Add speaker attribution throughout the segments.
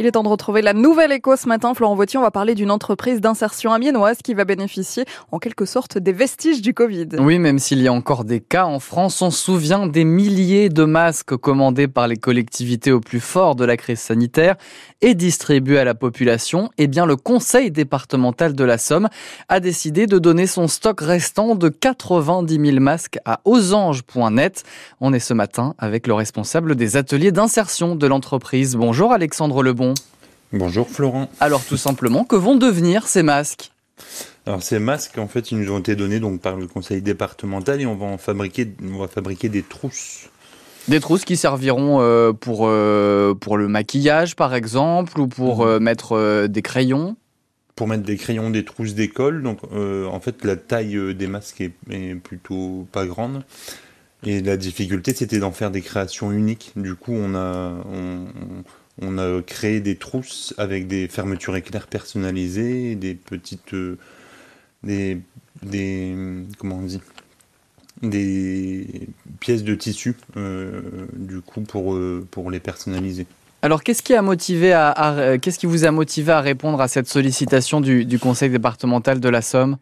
Speaker 1: Il est temps de retrouver la nouvelle écho ce matin. Florent Vautier, on va parler d'une entreprise d'insertion amiénoise qui va bénéficier en quelque sorte des vestiges du Covid.
Speaker 2: Oui, même s'il y a encore des cas en France, on se souvient des milliers de masques commandés par les collectivités au plus fort de la crise sanitaire et distribués à la population. Eh bien, le conseil départemental de la Somme a décidé de donner son stock restant de 90 000 masques à osange.net. On est ce matin avec le responsable des ateliers d'insertion de l'entreprise. Bonjour Alexandre Lebon.
Speaker 3: Bonjour Florent.
Speaker 2: Alors tout simplement, que vont devenir ces masques?
Speaker 3: Alors ces masques, en fait, ils nous ont été donnés donc par le conseil départemental et on va en fabriquer, on va fabriquer des trousses.
Speaker 2: Des trousses qui serviront euh, pour, euh, pour le maquillage, par exemple, ou pour mhm. euh, mettre des crayons?
Speaker 3: Pour mettre des crayons, des trousses d'école. Donc, en fait, la taille des masques est, plutôt pas grande. Et la difficulté, c'était d'en faire des créations uniques. Du coup, on a, on, a créé des trousses avec des fermetures éclairs personnalisées, des petites, euh, des, des, comment on dit, des pièces de tissu, euh, du coup, pour, euh, pour les personnaliser.
Speaker 2: Alors, qu'est-ce qui, a motivé à, qu'est-ce qui vous a motivé à répondre à cette sollicitation du, du conseil départemental de la Somme?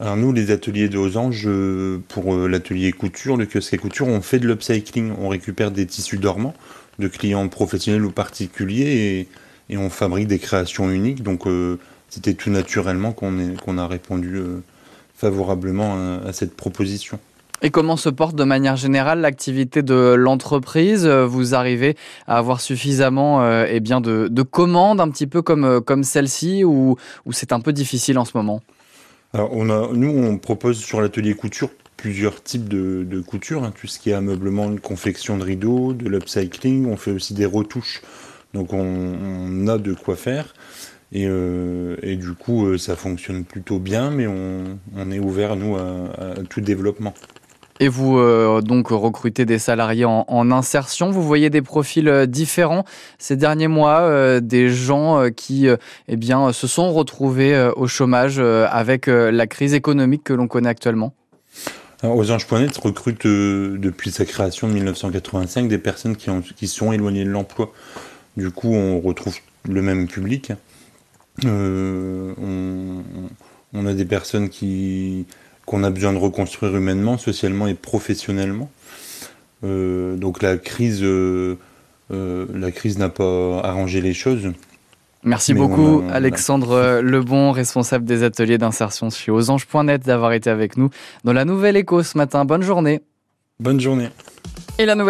Speaker 3: Alors nous, les ateliers de Losange, pour l'atelier couture, le kiosque couture, on fait de l'upcycling. On récupère des tissus dormants de clients professionnels ou particuliers et, on fabrique des créations uniques. Donc euh, c'était tout naturellement qu'on a répondu euh, favorablement à, cette proposition.
Speaker 2: Et comment se porte de manière générale l'activité de l'entreprise? Vous arrivez à avoir suffisamment eh bien de, commandes, un petit peu comme, comme celle-ci, ou c'est un peu difficile en ce moment?
Speaker 3: Alors, on a, nous, on propose sur l'atelier couture plusieurs types de, de couture, hein, tout ce qui est ameublement, de confection de rideaux, de l'upcycling, on fait aussi des retouches, donc on, a de quoi faire. Et, euh, du coup, euh, ça fonctionne plutôt bien, mais on, est ouvert, nous, à tout développement.
Speaker 2: Et vous euh, donc recrutez des salariés en, insertion. Vous voyez des profils différents ces derniers mois, des gens qui eh bien, se sont retrouvés au chômage avec la crise économique que l'on connaît actuellement.
Speaker 3: Alors, Osange.net recrute depuis sa création de 1985 des personnes qui, ont, qui sont éloignées de l'emploi. Du coup, on retrouve le même public. on, on, a des personnes qui, qu'on a besoin de reconstruire humainement, socialement et professionnellement. Euh, donc la crise, euh, euh, la crise n'a pas arrangé les choses.
Speaker 2: Merci beaucoup Alexandre Lebon, responsable des ateliers d'insertion chez Osange.net, d'avoir été avec nous dans la Nouvelle Écho ce matin. Bonne journée.
Speaker 3: Bonne journée.
Speaker 1: Et la nouvelle